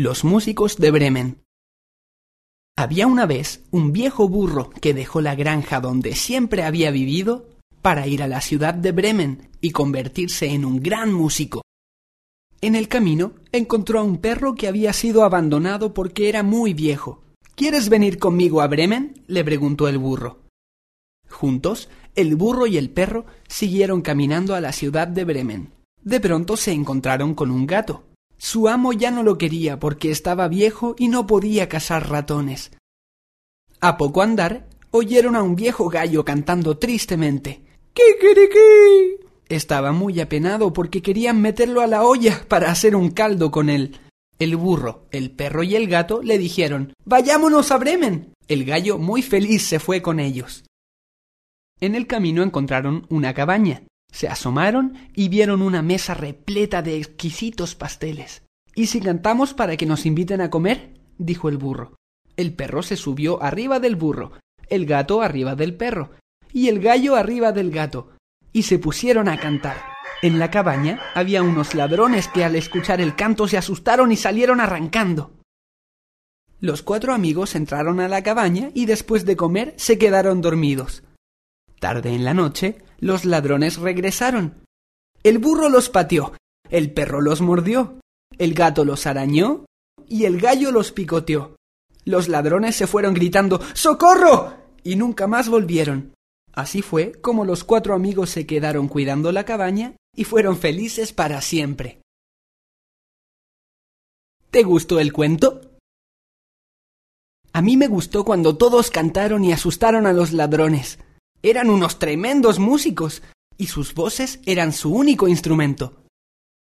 Los músicos de Bremen. Había una vez un viejo burro que dejó la granja donde siempre había vivido para ir a la ciudad de Bremen y convertirse en un gran músico. En el camino encontró a un perro que había sido abandonado porque era muy viejo. ¿Quieres venir conmigo a Bremen? le preguntó el burro. Juntos, el burro y el perro siguieron caminando a la ciudad de Bremen. De pronto se encontraron con un gato. Su amo ya no lo quería porque estaba viejo y no podía cazar ratones. A poco andar, oyeron a un viejo gallo cantando tristemente. ¡Kikiriki! Estaba muy apenado porque querían meterlo a la olla para hacer un caldo con él. El burro, el perro y el gato le dijeron Vayámonos a Bremen. El gallo muy feliz se fue con ellos. En el camino encontraron una cabaña. Se asomaron y vieron una mesa repleta de exquisitos pasteles. ¿Y si cantamos para que nos inviten a comer? dijo el burro. El perro se subió arriba del burro, el gato arriba del perro, y el gallo arriba del gato, y se pusieron a cantar. En la cabaña había unos ladrones que al escuchar el canto se asustaron y salieron arrancando. Los cuatro amigos entraron a la cabaña y después de comer se quedaron dormidos. Tarde en la noche, los ladrones regresaron. El burro los pateó, el perro los mordió, el gato los arañó y el gallo los picoteó. Los ladrones se fueron gritando ¡Socorro! y nunca más volvieron. Así fue como los cuatro amigos se quedaron cuidando la cabaña y fueron felices para siempre. ¿Te gustó el cuento? A mí me gustó cuando todos cantaron y asustaron a los ladrones. Eran unos tremendos músicos y sus voces eran su único instrumento.